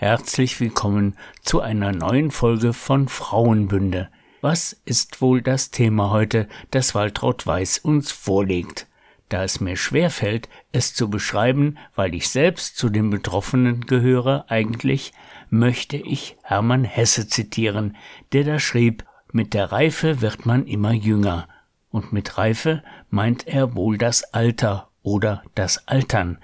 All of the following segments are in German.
Herzlich willkommen zu einer neuen Folge von Frauenbünde. Was ist wohl das Thema heute, das Waltraud Weiß uns vorlegt? Da es mir schwer fällt, es zu beschreiben, weil ich selbst zu den Betroffenen gehöre, eigentlich möchte ich Hermann Hesse zitieren, der da schrieb, mit der Reife wird man immer jünger. Und mit Reife meint er wohl das Alter oder das Altern.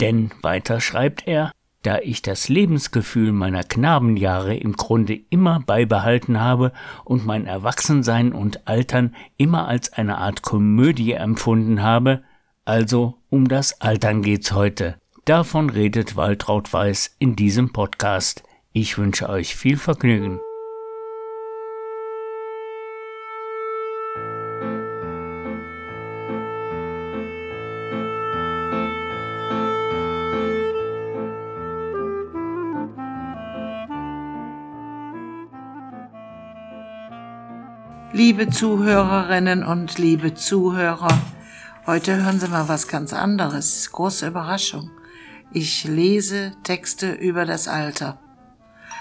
Denn weiter schreibt er, da ich das Lebensgefühl meiner Knabenjahre im Grunde immer beibehalten habe und mein Erwachsensein und Altern immer als eine Art Komödie empfunden habe, also um das Altern geht's heute. Davon redet Waltraud Weiß in diesem Podcast. Ich wünsche euch viel Vergnügen. Liebe Zuhörerinnen und liebe Zuhörer, heute hören Sie mal was ganz anderes. Große Überraschung. Ich lese Texte über das Alter.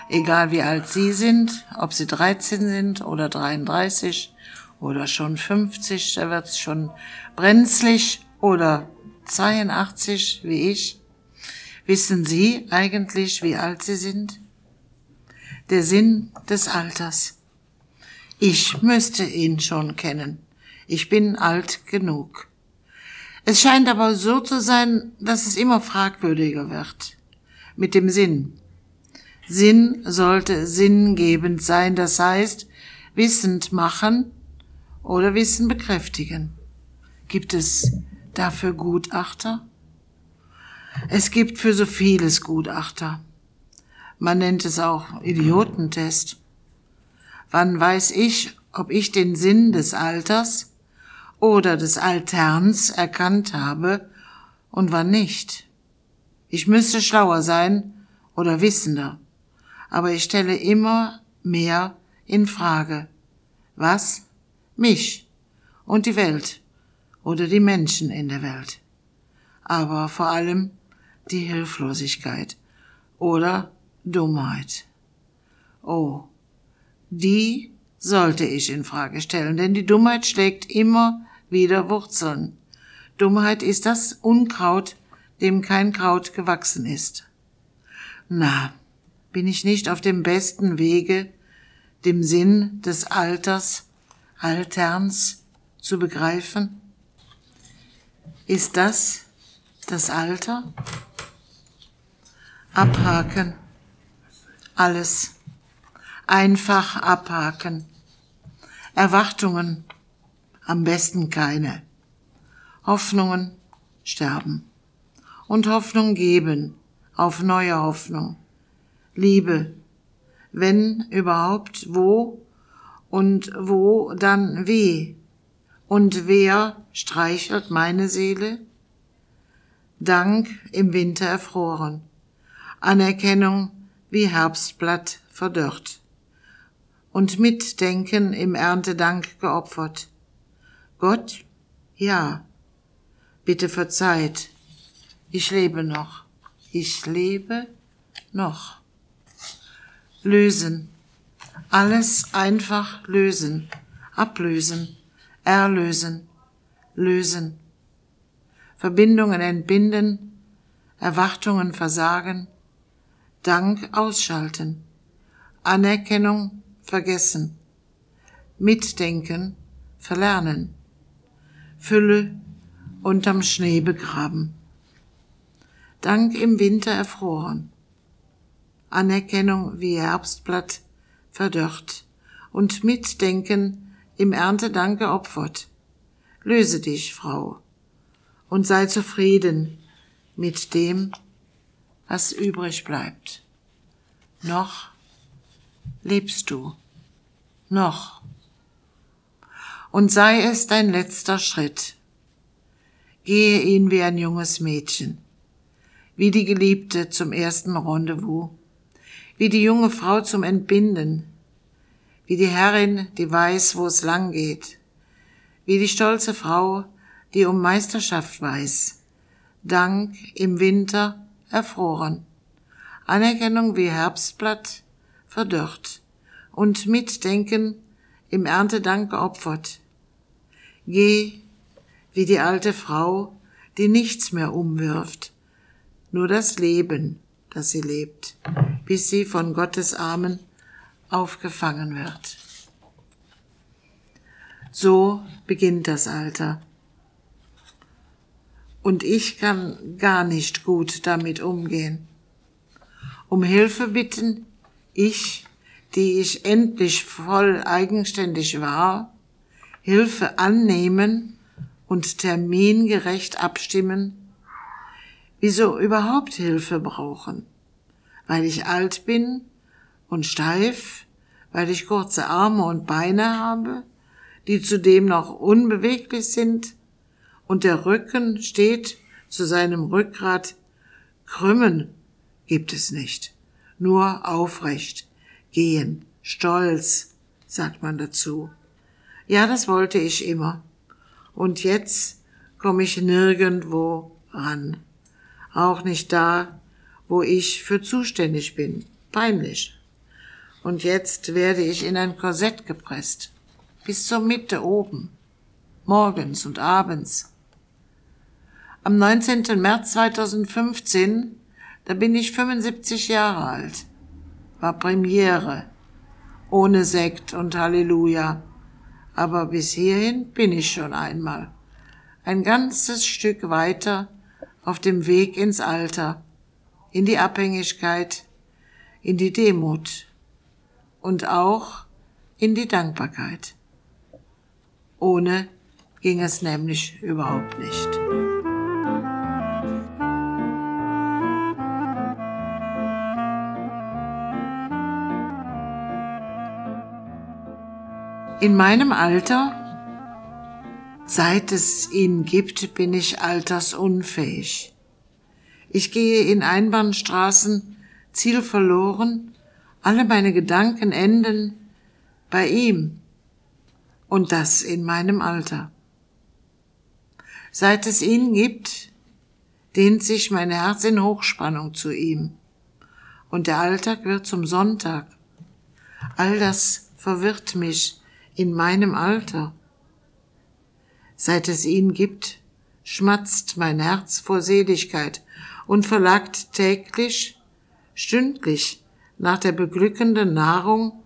Egal wie alt Sie sind, ob Sie 13 sind oder 33 oder schon 50, da wird es schon brenzlig oder 82 wie ich. Wissen Sie eigentlich, wie alt Sie sind? Der Sinn des Alters. Ich müsste ihn schon kennen. Ich bin alt genug. Es scheint aber so zu sein, dass es immer fragwürdiger wird. Mit dem Sinn. Sinn sollte sinngebend sein, das heißt, wissend machen oder Wissen bekräftigen. Gibt es dafür Gutachter? Es gibt für so vieles Gutachter. Man nennt es auch Idiotentest. Wann weiß ich, ob ich den Sinn des Alters oder des Alterns erkannt habe und wann nicht? Ich müsste schlauer sein oder wissender, aber ich stelle immer mehr in Frage. Was? Mich und die Welt oder die Menschen in der Welt. Aber vor allem die Hilflosigkeit oder Dummheit. Oh, die sollte ich in Frage stellen, denn die Dummheit schlägt immer wieder Wurzeln. Dummheit ist das Unkraut, dem kein Kraut gewachsen ist. Na, bin ich nicht auf dem besten Wege, dem Sinn des Alters, Alterns zu begreifen? Ist das das Alter? Abhaken. Alles einfach abhaken. Erwartungen, am besten keine. Hoffnungen sterben. Und Hoffnung geben auf neue Hoffnung. Liebe, wenn überhaupt, wo und wo dann weh. Und wer streichelt meine Seele? Dank im Winter erfroren. Anerkennung wie Herbstblatt verdörrt und Mitdenken im Erntedank geopfert. Gott, ja, bitte verzeiht, ich lebe noch, ich lebe noch. Lösen, alles einfach lösen, ablösen, erlösen, lösen. Verbindungen entbinden, Erwartungen versagen, Dank ausschalten, Anerkennung vergessen, mitdenken, verlernen, Fülle unterm Schnee begraben, Dank im Winter erfroren, Anerkennung wie Herbstblatt verdörrt. Und Mitdenken im Erntedank geopfert. Löse dich, Frau, und sei zufrieden mit dem, was übrig bleibt. Noch lebst du noch. Und sei es dein letzter Schritt. Gehe ihn wie ein junges Mädchen, wie die Geliebte zum ersten Rendezvous, wie die junge Frau zum Entbinden, wie die Herrin, die weiß, wo es lang geht, wie die stolze Frau, die um Meisterschaft weiß, Dank im Winter erfroren, Anerkennung wie Herbstblatt verdörrt und Mitdenken im Erntedank geopfert. Geh wie die alte Frau, die nichts mehr umwirft, nur das Leben, das sie lebt, bis sie von Gottes Armen aufgefangen wird. So beginnt das Alter. Und ich kann gar nicht gut damit umgehen um Hilfe bitten, ich, die ich endlich voll eigenständig war, Hilfe annehmen und termingerecht abstimmen, wieso überhaupt Hilfe brauchen, weil ich alt bin und steif, weil ich kurze Arme und Beine habe, die zudem noch unbeweglich sind, und der Rücken steht zu seinem Rückgrat. Krümmen gibt es nicht. Nur aufrecht, gehen, stolz, sagt man dazu. Ja, das wollte ich immer. Und jetzt komme ich nirgendwo ran. Auch nicht da, wo ich für zuständig bin. Peinlich. Und jetzt werde ich in ein Korsett gepresst. Bis zur Mitte oben. Morgens und abends. Am 19. März 2015 da bin ich 75 Jahre alt. War Premiere. Ohne Sekt und Halleluja. Aber bis hierhin bin ich schon einmal. Ein ganzes Stück weiter auf dem Weg ins Alter, in die Abhängigkeit, in die Demut und auch in die Dankbarkeit. Ohne ging es nämlich überhaupt nicht. In meinem Alter, seit es ihn gibt, bin ich altersunfähig. Ich gehe in Einbahnstraßen zielverloren, alle meine Gedanken enden bei ihm und das in meinem Alter. Seit es ihn gibt, dehnt sich mein Herz in Hochspannung zu ihm und der Alltag wird zum Sonntag. All das verwirrt mich, in meinem Alter. Seit es ihn gibt, schmatzt mein Herz vor Seligkeit und verlagt täglich, stündlich nach der beglückenden Nahrung,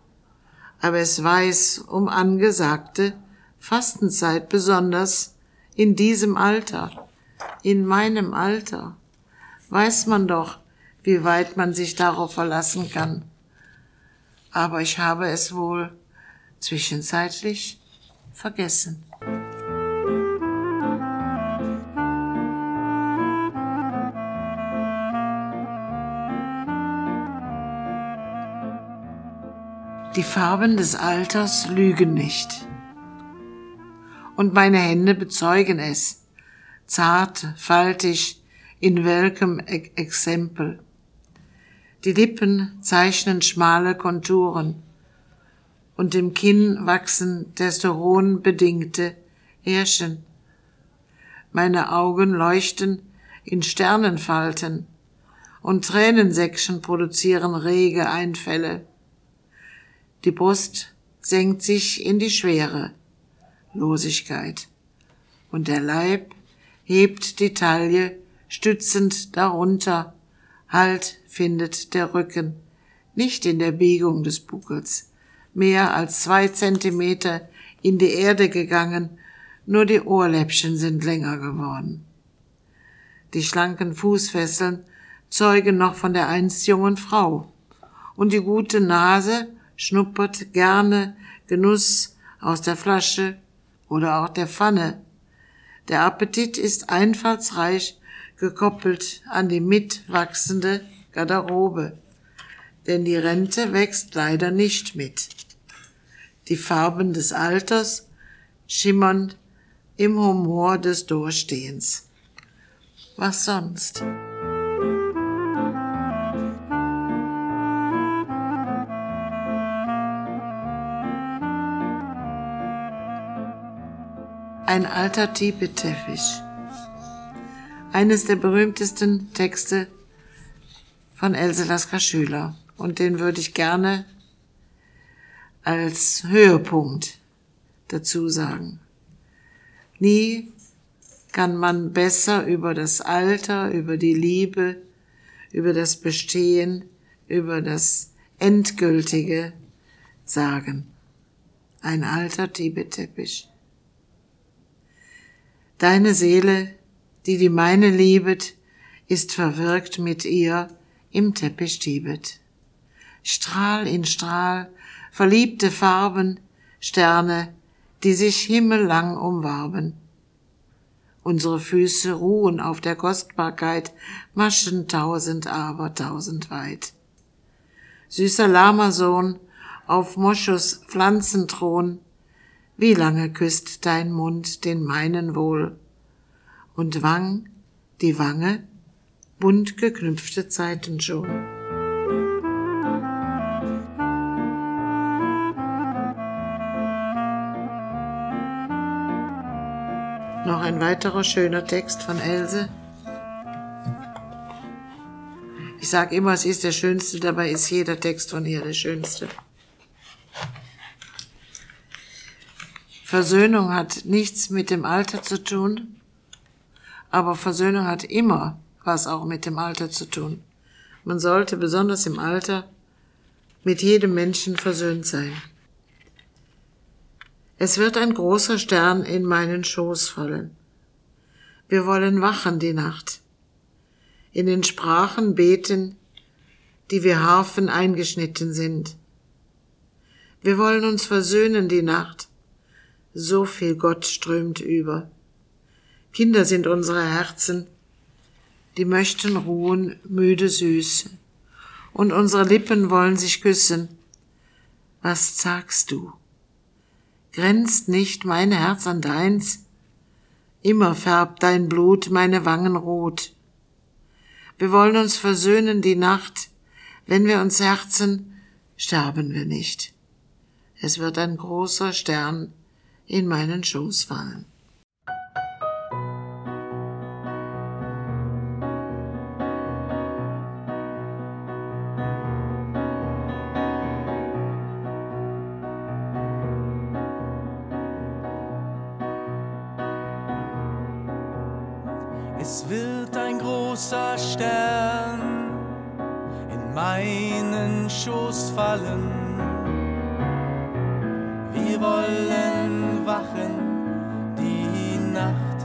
aber es weiß um angesagte Fastenzeit besonders in diesem Alter, in meinem Alter, weiß man doch, wie weit man sich darauf verlassen kann. Aber ich habe es wohl zwischenzeitlich vergessen. Die Farben des Alters lügen nicht. Und meine Hände bezeugen es, zart, faltig, in welchem Exempel. Die Lippen zeichnen schmale Konturen, und im Kinn wachsen testosteronbedingte Härchen. Meine Augen leuchten in Sternenfalten und Tränensäckchen produzieren rege Einfälle. Die Brust senkt sich in die Schwere, Losigkeit, und der Leib hebt die Taille stützend darunter, Halt findet der Rücken, nicht in der Biegung des Buckels, mehr als zwei Zentimeter in die Erde gegangen, nur die Ohrläppchen sind länger geworden. Die schlanken Fußfesseln zeugen noch von der einst jungen Frau, und die gute Nase schnuppert gerne Genuss aus der Flasche oder auch der Pfanne. Der Appetit ist einfallsreich gekoppelt an die mitwachsende Garderobe, denn die Rente wächst leider nicht mit die Farben des Alters schimmern im Humor des Durchstehens. Was sonst? Ein alter Tibeteppich. Eines der berühmtesten Texte von Else Lasker Schüler. Und den würde ich gerne als Höhepunkt dazu sagen. Nie kann man besser über das Alter, über die Liebe, über das Bestehen, über das Endgültige sagen. Ein alter Tibet-Teppich. Deine Seele, die die meine liebet, ist verwirkt mit ihr im Teppich Tibet. Strahl in Strahl, verliebte Farben, Sterne, die sich himmellang umwarben. Unsere Füße ruhen auf der Kostbarkeit, Maschen tausend aber tausend weit. Süßer Lamasohn, auf Moschus Pflanzenthron, wie lange küsst dein Mund den meinen wohl? Und Wang, die Wange, bunt geknüpfte Zeiten schon. Noch ein weiterer schöner Text von Else. Ich sage immer, es ist der schönste, dabei ist jeder Text von ihr der schönste. Versöhnung hat nichts mit dem Alter zu tun, aber Versöhnung hat immer was auch mit dem Alter zu tun. Man sollte besonders im Alter mit jedem Menschen versöhnt sein. Es wird ein großer Stern in meinen Schoß fallen. Wir wollen wachen die Nacht, in den Sprachen beten, die wie Harfen eingeschnitten sind. Wir wollen uns versöhnen die Nacht, so viel Gott strömt über. Kinder sind unsere Herzen, die möchten ruhen, müde süß, und unsere Lippen wollen sich küssen. Was sagst du? Grenzt nicht mein Herz an deins? Immer färbt dein Blut meine Wangen rot. Wir wollen uns versöhnen die Nacht, wenn wir uns herzen, sterben wir nicht. Es wird ein großer Stern in meinen Schoß fallen. Es wird ein großer Stern in meinen Schoß fallen. Wir wollen wachen die Nacht.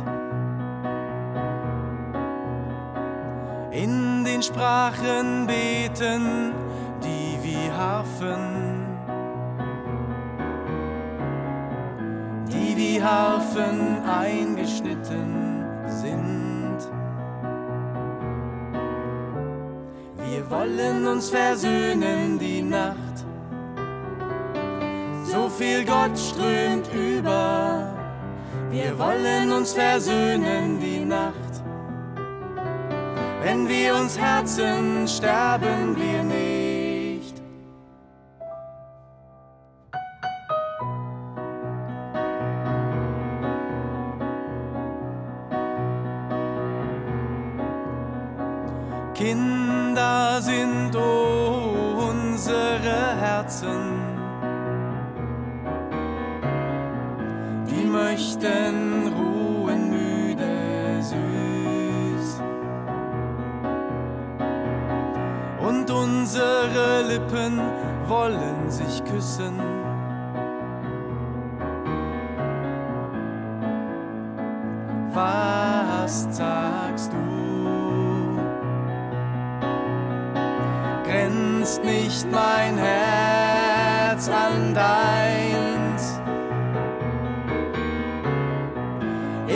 In den Sprachen beten, die wie Harfen, die wie Harfen eingeschnitten wollen uns versöhnen die Nacht. So viel Gott strömt über. Wir wollen uns versöhnen die Nacht. Wenn wir uns herzen, sterben wir nicht. Die möchten ruhen müde süß. Und unsere Lippen wollen sich küssen. Was sagst du? grenzt nicht mein Herz an deins.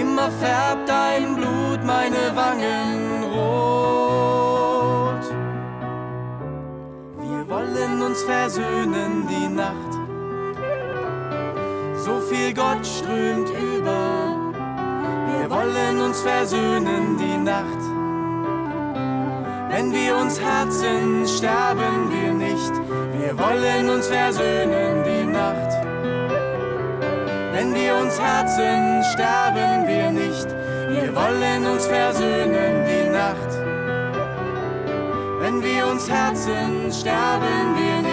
Immer färbt dein Blut meine Wangen rot. Wir wollen uns versöhnen die Nacht. So viel Gott strömt über. Wir wollen uns versöhnen die Nacht. Wenn wir uns herzen, sterben wir nicht. Wir wollen uns versöhnen die Nacht. Wenn wir uns herzen, sterben wir nicht. Wir wollen uns versöhnen die Nacht. Wenn wir uns herzen, sterben wir